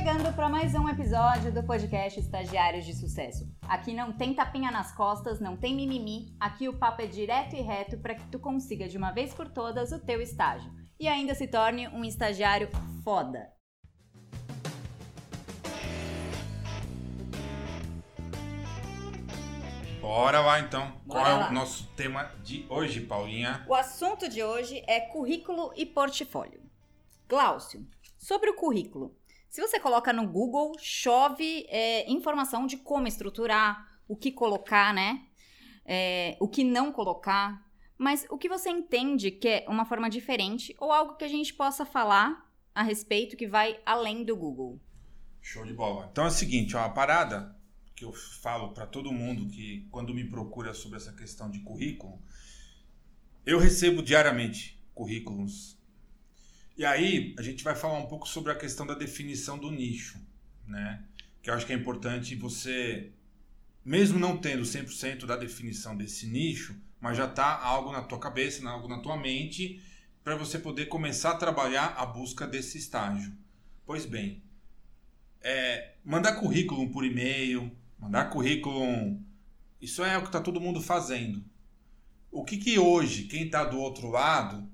Chegando para mais um episódio do podcast Estagiários de Sucesso. Aqui não tem tapinha nas costas, não tem mimimi, aqui o papo é direto e reto para que tu consiga de uma vez por todas o teu estágio e ainda se torne um estagiário foda. Bora lá então. Bora Qual é lá. o nosso tema de hoje, Paulinha? O assunto de hoje é currículo e portfólio. Glaucio, sobre o currículo. Se você coloca no Google, chove é, informação de como estruturar, o que colocar, né? É, o que não colocar. Mas o que você entende que é uma forma diferente ou algo que a gente possa falar a respeito que vai além do Google? Show de bola. Então é o seguinte, ó, a parada que eu falo para todo mundo que quando me procura sobre essa questão de currículo, eu recebo diariamente currículos. E aí a gente vai falar um pouco sobre a questão da definição do nicho, né? Que eu acho que é importante você, mesmo não tendo 100% da definição desse nicho, mas já tá algo na tua cabeça, algo na tua mente, para você poder começar a trabalhar a busca desse estágio. Pois bem, é, mandar currículo por e-mail, mandar currículo, isso é o que está todo mundo fazendo. O que, que hoje, quem está do outro lado,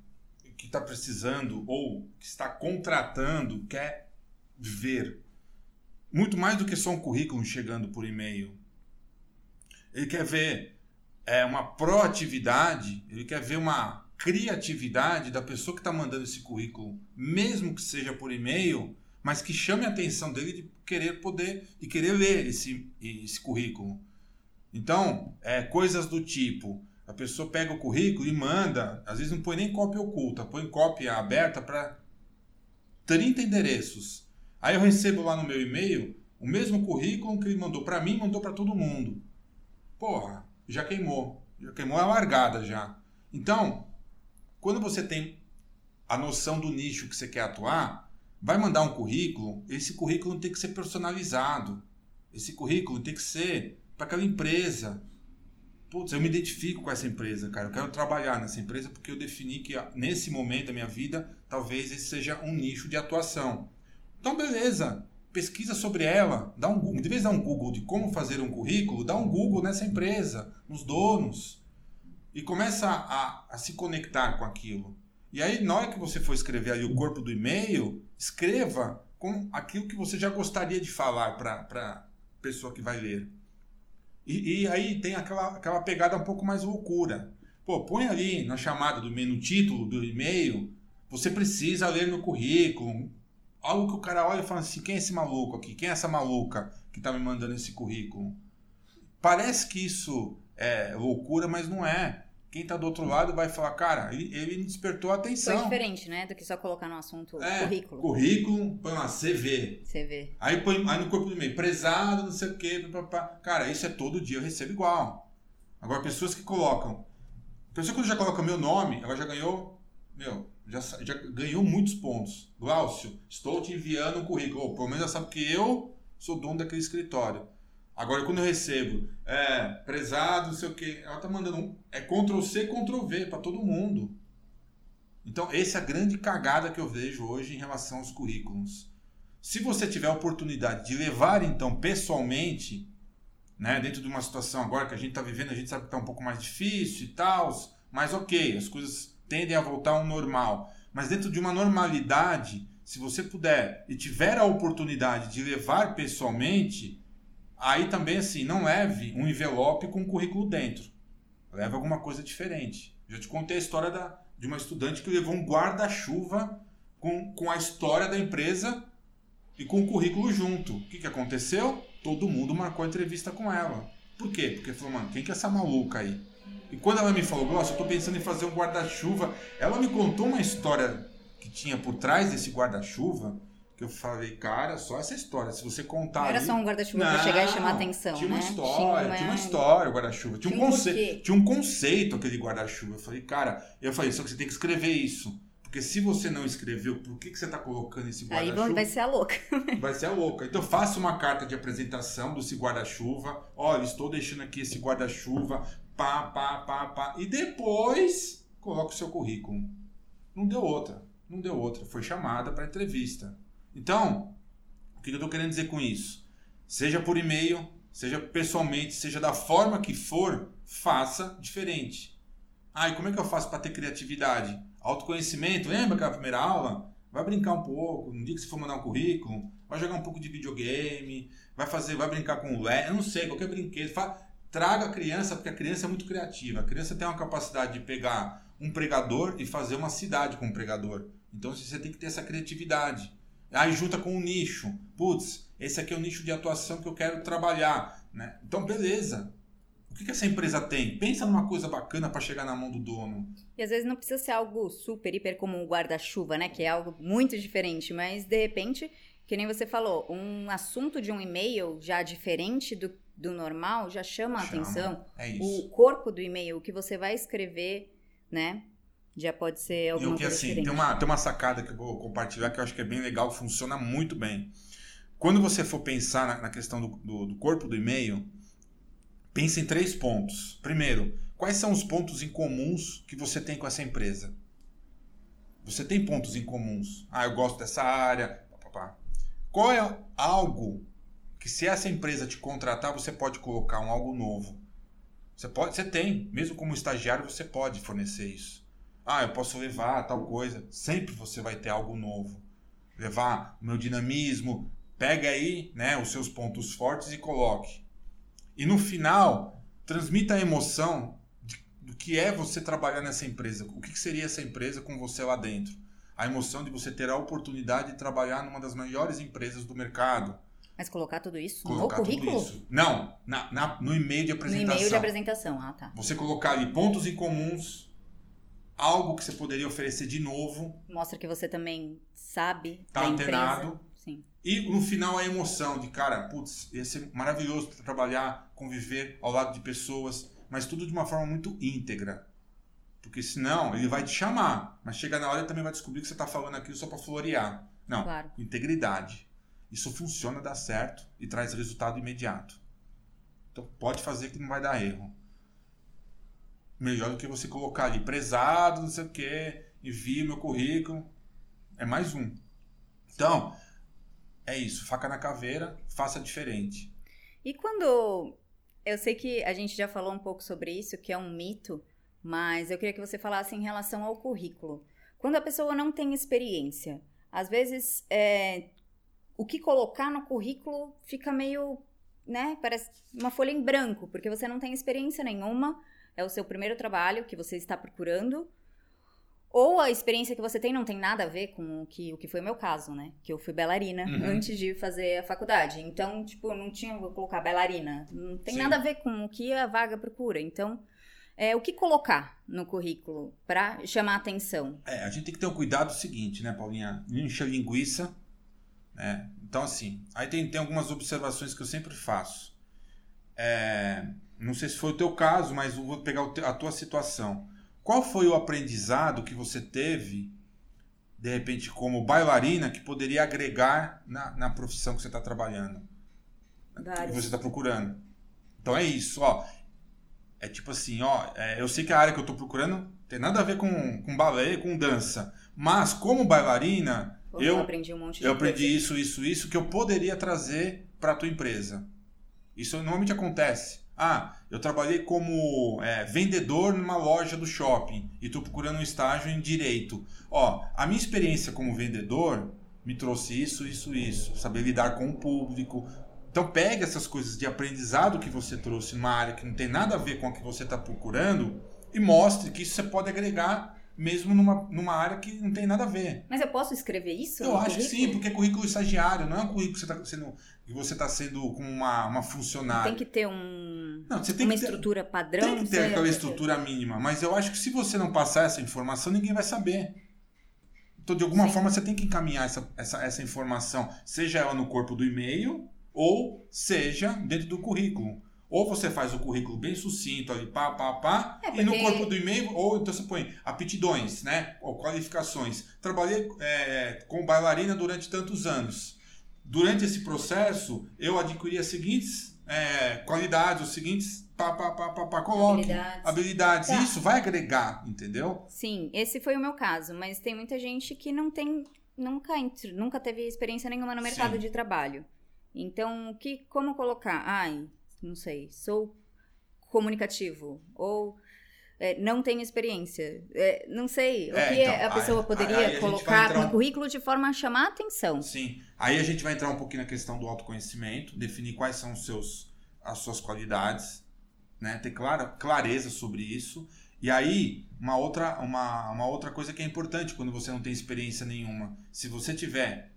que está precisando ou que está contratando, quer ver? Muito mais do que só um currículo chegando por e-mail. Ele quer ver é, uma proatividade, ele quer ver uma criatividade da pessoa que está mandando esse currículo, mesmo que seja por e-mail, mas que chame a atenção dele de querer poder e querer ler esse, esse currículo. Então, é, coisas do tipo, a pessoa pega o currículo e manda, às vezes não põe nem cópia oculta, põe cópia aberta para 30 endereços. Aí eu recebo lá no meu e-mail o mesmo currículo que ele mandou para mim, mandou para todo mundo. Porra, já queimou. Já queimou a largada já. Então, quando você tem a noção do nicho que você quer atuar, vai mandar um currículo, esse currículo tem que ser personalizado. Esse currículo tem que ser para aquela empresa. Putz, eu me identifico com essa empresa, cara. Eu quero trabalhar nessa empresa porque eu defini que nesse momento da minha vida, talvez esse seja um nicho de atuação. Então, beleza. Pesquisa sobre ela, dá um Google. De vez dar um Google de como fazer um currículo, dá um Google nessa empresa, nos donos. E começa a, a se conectar com aquilo. E aí, na hora que você for escrever ali o corpo do e-mail, escreva com aquilo que você já gostaria de falar para a pessoa que vai ler. E, e, aí tem aquela, aquela pegada um pouco mais loucura. Pô, põe ali na chamada do no título do e-mail, você precisa ler no currículo. Algo que o cara olha e fala assim: quem é esse maluco aqui? Quem é essa maluca que está me mandando esse currículo? Parece que isso é loucura, mas não é. Quem está do outro lado vai falar, cara, ele, despertou a atenção. Foi diferente, né? Do que só colocar no assunto É, currículo. Currículo, põe lá, CV. Vê. Aí põe aí no corpo do e-mail, prezado, não sei o quê. Cara, isso é todo dia, eu recebo igual. Agora, pessoas que colocam. Pessoa quando já coloca meu nome, ela já ganhou. Meu, já, já ganhou muitos pontos. Glaucio, estou te enviando um currículo. Ou, pelo menos já sabe que eu sou dono daquele escritório. Agora, quando eu recebo, é, prezado, não sei o quê, ela tá mandando um. É Ctrl C, Ctrl V para todo mundo. Então, essa é a grande cagada que eu vejo hoje em relação aos currículos. Se você tiver a oportunidade de levar, então, pessoalmente, né, dentro de uma situação agora que a gente está vivendo, a gente sabe que está um pouco mais difícil e tal, mas ok, as coisas tendem a voltar ao normal. Mas dentro de uma normalidade, se você puder e tiver a oportunidade de levar pessoalmente, aí também assim, não leve um envelope com um currículo dentro. Leve alguma coisa diferente. Já te contei a história da, de uma estudante que levou um guarda-chuva com, com a história da empresa e com o currículo junto. O que, que aconteceu? Todo mundo marcou a entrevista com ela. Por quê? Porque falou, mano, quem que é essa maluca aí? E quando ela me falou, nossa, eu tô pensando em fazer um guarda-chuva, ela me contou uma história que tinha por trás desse guarda-chuva, que eu falei, cara, só essa história. Se você contar. Não era ali- só um guarda-chuva pra chegar e chamar atenção, tinha né? uma história, tinha uma história o guarda-chuva. Tinha, Tinha um conceito, porquê. tinha um conceito aquele guarda-chuva. Eu falei, cara, eu falei, só que você tem que escrever isso. Porque se você não escreveu, por que, que você tá colocando esse Aí guarda-chuva? vai ser a louca. Vai ser a louca. Então faça uma carta de apresentação desse guarda-chuva. Olha, estou deixando aqui esse guarda-chuva. Pá, pá, pá, pá. E depois coloca o seu currículo. Não deu outra. Não deu outra. Foi chamada para entrevista. Então, o que eu estou querendo dizer com isso? Seja por e-mail, seja pessoalmente, seja da forma que for, faça diferente. Ah, e como é que eu faço para ter criatividade? Autoconhecimento, lembra aquela primeira aula? Vai brincar um pouco, no dia que você for mandar um currículo, vai jogar um pouco de videogame, vai fazer, vai brincar com o eu não sei, qualquer brinquedo. traga a criança, porque a criança é muito criativa. A criança tem uma capacidade de pegar um pregador e fazer uma cidade com um pregador. Então você tem que ter essa criatividade. Aí junta com um nicho. Putz, esse aqui é o nicho de atuação que eu quero trabalhar. Né? Então, beleza. O que, que essa empresa tem? Pensa numa coisa bacana para chegar na mão do dono. E às vezes não precisa ser algo super, hiper como um guarda-chuva, né? Que é algo muito diferente. Mas, de repente, que nem você falou, um assunto de um e-mail já diferente do, do normal já chama, chama. a atenção. É isso. O corpo do e-mail, o que você vai escrever, né? Já pode ser alguma e que, coisa assim, diferente. Tem uma, tem uma sacada que eu vou compartilhar que eu acho que é bem legal, funciona muito bem. Quando você for pensar na, na questão do, do, do corpo do e-mail, pense em três pontos. Primeiro, quais são os pontos em comuns que você tem com essa empresa? Você tem pontos em comuns. Ah, eu gosto dessa área. Qual é algo que se essa empresa te contratar, você pode colocar um algo novo? Você pode, você tem, mesmo como estagiário, você pode fornecer isso. Ah, eu posso levar tal coisa. Sempre você vai ter algo novo. Levar o meu dinamismo. Pega aí né, os seus pontos fortes e coloque. E no final, transmita a emoção de, do que é você trabalhar nessa empresa. O que, que seria essa empresa com você lá dentro? A emoção de você ter a oportunidade de trabalhar numa das maiores empresas do mercado. Mas colocar tudo isso colocar no currículo? Isso. Não, na, na, no e-mail de apresentação. No e-mail de apresentação, ah tá. Você colocar ali pontos em comuns, algo que você poderia oferecer de novo. Mostra que você também sabe. Tá da antenado. Empresa. Sim. E no final a emoção de, cara, putz, ia ser maravilhoso trabalhar, conviver ao lado de pessoas, mas tudo de uma forma muito íntegra. Porque senão ele vai te chamar, mas chega na hora ele também vai descobrir que você está falando aquilo só para florear. Não, claro. integridade. Isso funciona, dá certo e traz resultado imediato. Então pode fazer que não vai dar erro melhor do que você colocar ali prezado, não sei o que, envie meu currículo. É mais um. Então, é isso. Faca na caveira, faça diferente. E quando. Eu sei que a gente já falou um pouco sobre isso, que é um mito, mas eu queria que você falasse em relação ao currículo. Quando a pessoa não tem experiência, às vezes é, o que colocar no currículo fica meio, né, parece uma folha em branco, porque você não tem experiência nenhuma é o seu primeiro trabalho que você está procurando, ou a experiência que você tem não tem nada a ver com o que, o que foi o meu caso, né? Que eu fui bailarina uhum. antes de fazer a faculdade. Então, tipo, não tinha, vou colocar bailarina. Não tem Sim. nada a ver com o que a vaga procura. Então, é, o que colocar no currículo para chamar a atenção? É, a gente tem que ter um cuidado seguinte, né, Paulinha? Enche a linguiça, né? Então, assim, aí tem, tem algumas observações que eu sempre faço. É, não sei se foi o teu caso, mas vou pegar a tua situação. Qual foi o aprendizado que você teve, de repente, como bailarina, que poderia agregar na, na profissão que você está trabalhando? Vários. Que você está procurando. Então é isso, ó. É tipo assim, ó. É, eu sei que a área que eu estou procurando tem nada a ver com, com balé, com dança. Mas como bailarina, Pô, eu, eu aprendi um monte de Eu aprendi isso, isso, isso que eu poderia trazer para a tua empresa. Isso normalmente acontece. Ah, eu trabalhei como é, vendedor numa loja do shopping e estou procurando um estágio em direito. Ó, a minha experiência como vendedor me trouxe isso, isso, isso. Saber lidar com o público. Então pegue essas coisas de aprendizado que você trouxe numa área que não tem nada a ver com a que você está procurando e mostre que isso você pode agregar mesmo numa, numa área que não tem nada a ver. Mas eu posso escrever isso? Eu acho currículo? que sim, porque é currículo estagiário, não é um currículo que você está sendo que você está sendo como uma, uma funcionária. Tem que ter um, não, você tem uma que ter, estrutura padrão. Tem que ter aquela estrutura mínima, mas eu acho que se você não passar essa informação, ninguém vai saber. Então, de alguma Sim. forma, você tem que encaminhar essa, essa, essa informação, seja ela no corpo do e-mail ou seja dentro do currículo. Ou você faz o currículo bem sucinto ali, pá, pá, pá, é porque... e no corpo do e-mail, ou então você põe aptidões, né? Ou qualificações. Trabalhei é, com bailarina durante tantos anos. Durante esse processo, eu adquiri as seguintes é, qualidades, os seguintes pá, pá, pá, pá, pá, coloque. Habilidades. Habilidades. Tá. Isso vai agregar, entendeu? Sim, esse foi o meu caso, mas tem muita gente que não tem nunca, nunca teve experiência nenhuma no mercado Sim. de trabalho. Então, que, como colocar? Ai, não sei, sou comunicativo. Ou é, não tenho experiência. É, não sei. O É, que então, a pessoa aí- poderia aí a gente vai colocar no um- currículo de forma a chamar a atenção. Sim. Aí a gente vai entrar um pouquinho na questão do autoconhecimento, definir quais são os seus, as suas qualidades, né? Ter clara, clareza sobre isso. E aí, uma outra, uma, uma outra coisa que é importante quando você não tem experiência nenhuma. Se você tiver,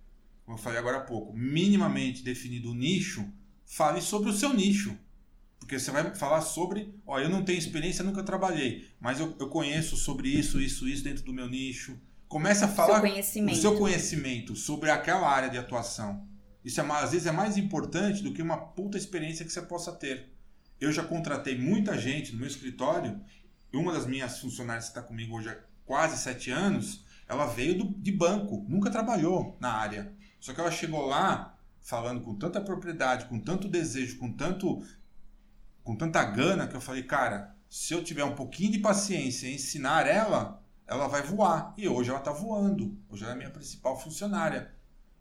como eu falei agora há pouco, minimamente definido o nicho, fale sobre o seu nicho. Porque você vai falar sobre, ó, eu não tenho experiência, nunca trabalhei, mas eu, eu conheço sobre isso, isso, isso dentro do meu nicho. Comece a falar Seu o seu conhecimento sobre aquela área de atuação. Isso é, às vezes é mais importante do que uma puta experiência que você possa ter. Eu já contratei muita gente no meu escritório, e uma das minhas funcionárias que está comigo hoje há quase sete anos, ela veio do- de banco, nunca trabalhou na área. Só que ela chegou lá falando com tanta propriedade, com tanto desejo, com tanto com tanta gana que eu falei, cara, se eu tiver um pouquinho de paciência e ensinar ela, ela vai voar. E hoje ela está voando. Hoje ela é a minha principal funcionária.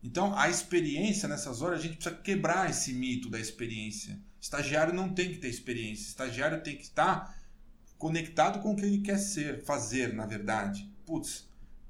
Então, a experiência nessas horas, a gente precisa quebrar esse mito da experiência. Estagiário não tem que ter experiência. Estagiário tem que estar conectado com o que ele quer ser, fazer, na verdade. Putz,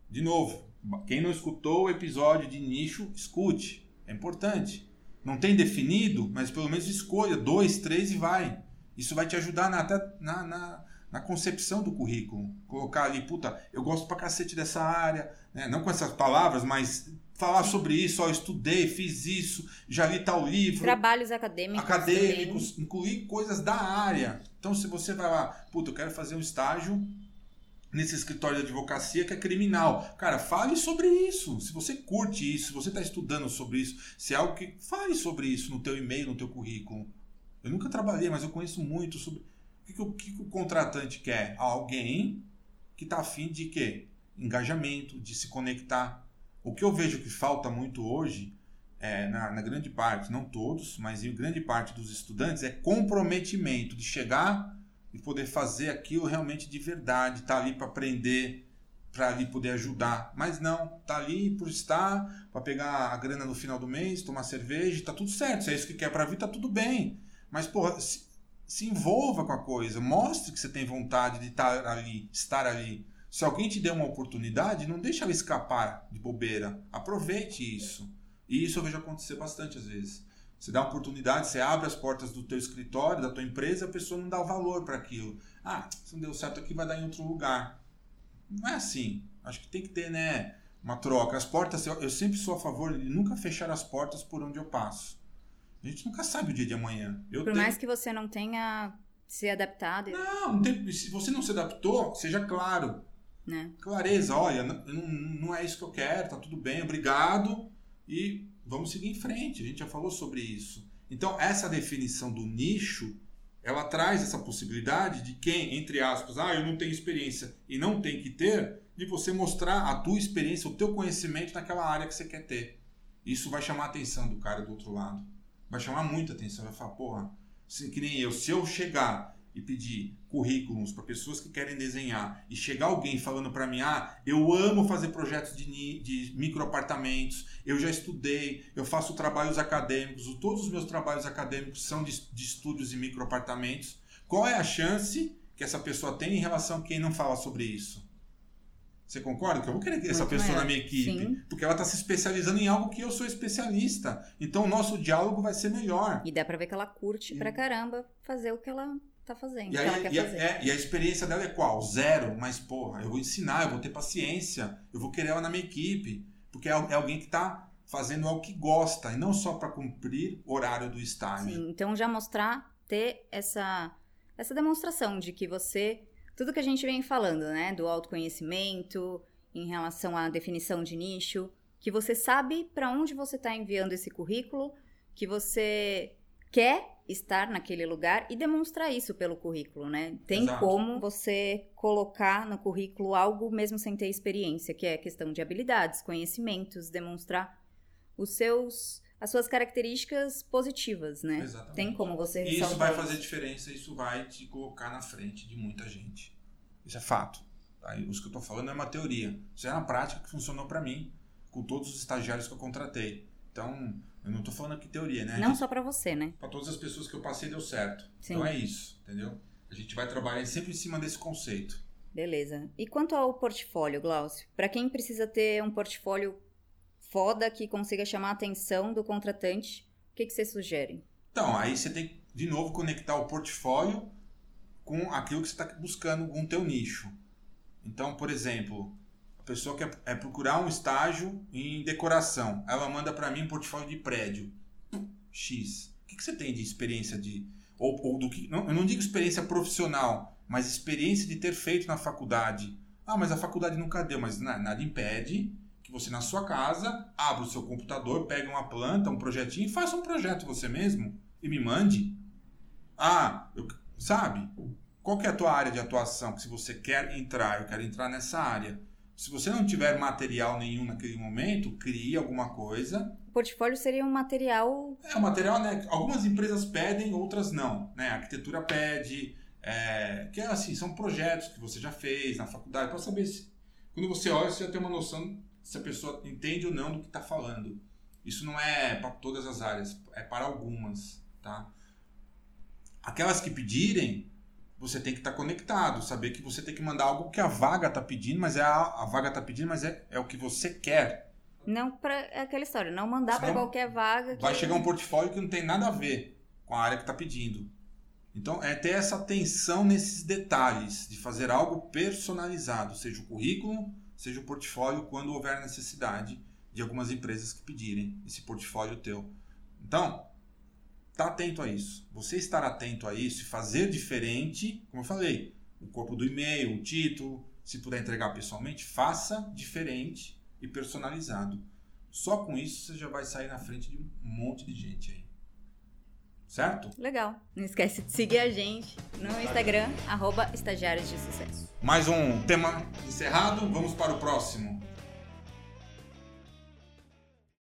de novo, quem não escutou o episódio de nicho, escute. É importante. Não tem definido, mas pelo menos escolha dois, três e vai. Isso vai te ajudar na, até na, na, na concepção do currículo. Colocar ali, puta, eu gosto pra cacete dessa área, né? não com essas palavras, mas falar sobre isso, ó, eu estudei, fiz isso, já li tal livro Trabalhos acadêmicos. acadêmicos, incluir coisas da área. Então, se você vai lá, puta, eu quero fazer um estágio nesse escritório de advocacia que é criminal. Cara, fale sobre isso. Se você curte isso, se você está estudando sobre isso, se é algo que fale sobre isso no teu e-mail, no teu currículo. Eu nunca trabalhei, mas eu conheço muito sobre o que, que o, que que o contratante quer. Alguém que está afim de quê? Engajamento, de se conectar. O que eu vejo que falta muito hoje é, na, na grande parte, não todos, mas em grande parte dos estudantes, é comprometimento de chegar e poder fazer aquilo realmente de verdade, estar ali para aprender, para ali poder ajudar. Mas não, tá ali por estar, para pegar a grana no final do mês, tomar cerveja, tá tudo certo. Se é isso que quer para vir, tá tudo bem. Mas, porra, se, se envolva com a coisa, mostre que você tem vontade de estar ali, estar ali. Se alguém te der uma oportunidade, não deixa ela escapar de bobeira. Aproveite isso. E isso eu vejo acontecer bastante às vezes. Você dá oportunidade, você abre as portas do teu escritório, da tua empresa, a pessoa não dá valor para aquilo. Ah, se não deu certo aqui, vai dar em outro lugar. Não é assim. Acho que tem que ter, né, uma troca. As portas, eu, sempre sou a favor de nunca fechar as portas por onde eu passo. A gente nunca sabe o dia de amanhã. Eu Por tenho- mais que você não tenha se adaptado, Não, não tem- se você não se adaptou, seja claro. né? clareza, olha, não, não, não é isso que eu quero, tá tudo bem, obrigado e vamos seguir em frente. A gente já falou sobre isso. Então, essa definição do nicho, ela traz essa possibilidade de quem, entre aspas, ah, eu não tenho experiência e não tem que ter, de você mostrar a tua experiência, o teu conhecimento naquela área que você quer ter. Isso vai chamar a atenção do cara do outro lado. Vai chamar muita atenção. Vai falar, porra, se, que nem eu, se eu chegar e pedir currículos para pessoas que querem desenhar e chegar alguém falando para mim, ah, eu amo fazer projetos de, de microapartamentos, eu já estudei, eu faço trabalhos acadêmicos, todos os meus trabalhos acadêmicos são de, de estúdios e microapartamentos. Qual é a chance que essa pessoa tem em relação a quem não fala sobre isso? Você concorda que eu vou querer essa Muito pessoa maior. na minha equipe? Sim. Porque ela está se especializando em algo que eu sou especialista. Então o nosso diálogo vai ser melhor. E dá pra ver que ela curte pra caramba fazer o que ela tá fazendo, E, que aí, quer e, a, fazer. é, e a experiência dela é qual? Zero. Mas, porra, eu vou ensinar, eu vou ter paciência, eu vou querer ela na minha equipe. Porque é, é alguém que está fazendo algo que gosta, e não só para cumprir horário do estágio. Sim, então já mostrar, ter essa, essa demonstração de que você. Tudo que a gente vem falando, né? Do autoconhecimento, em relação à definição de nicho, que você sabe para onde você está enviando esse currículo, que você quer estar naquele lugar e demonstrar isso pelo currículo, né? Tem Exato. como você colocar no currículo algo mesmo sem ter experiência, que é questão de habilidades, conhecimentos, demonstrar os seus as suas características positivas, né? Exatamente. Tem como você E isso vai fazer diferença, isso vai te colocar na frente de muita gente. Isso é fato. Tá? Isso que eu estou falando é uma teoria. Isso é na prática que funcionou para mim. com todos os estagiários que eu contratei. Então, eu não estou falando aqui teoria, né? Não só para você, né? Para todas as pessoas que eu passei deu certo. Sim. Então é isso, entendeu? A gente vai trabalhar sempre em cima desse conceito. Beleza. E quanto ao portfólio, Glaucio? Para quem precisa ter um portfólio foda que consiga chamar a atenção do contratante, o que, que você sugere? Então, aí você tem que, de novo, conectar o portfólio com aquilo que você está buscando com o teu nicho. Então, por exemplo, pessoa quer é procurar um estágio em decoração. Ela manda para mim um portfólio de prédio. X. O que, que você tem de experiência de... Ou, ou do que... Não, eu não digo experiência profissional, mas experiência de ter feito na faculdade. Ah, mas a faculdade nunca deu. Mas nada impede que você na sua casa abra o seu computador, pegue uma planta, um projetinho e faça um projeto você mesmo e me mande. Ah, eu, sabe? Qual que é a tua área de atuação? Que se você quer entrar, eu quero entrar nessa área. Se você não tiver material nenhum naquele momento, crie alguma coisa. O portfólio seria um material. É, um material, né? Algumas empresas pedem, outras não. Né? A arquitetura pede. É, que é assim, são projetos que você já fez na faculdade, para saber se. Quando você olha, você já tem uma noção se a pessoa entende ou não do que está falando. Isso não é para todas as áreas, é para algumas, tá? Aquelas que pedirem, você tem que estar tá conectado, saber que você tem que mandar algo que a vaga está pedindo, mas é a, a vaga está pedindo, mas é, é o que você quer. Não para é aquela história, não mandar para qualquer vaga. Que... Vai chegar um portfólio que não tem nada a ver com a área que está pedindo. Então, é ter essa atenção nesses detalhes, de fazer algo personalizado, seja o currículo, seja o portfólio quando houver necessidade de algumas empresas que pedirem esse portfólio teu. Então, tá atento a isso. Você estar atento a isso e fazer diferente, como eu falei, o corpo do e-mail, o título, se puder entregar pessoalmente, faça diferente e personalizado. Só com isso você já vai sair na frente de um monte de gente aí. Certo? Legal. Não esquece de seguir a gente no Instagram, arroba estagiários de sucesso. Mais um tema encerrado, vamos para o próximo.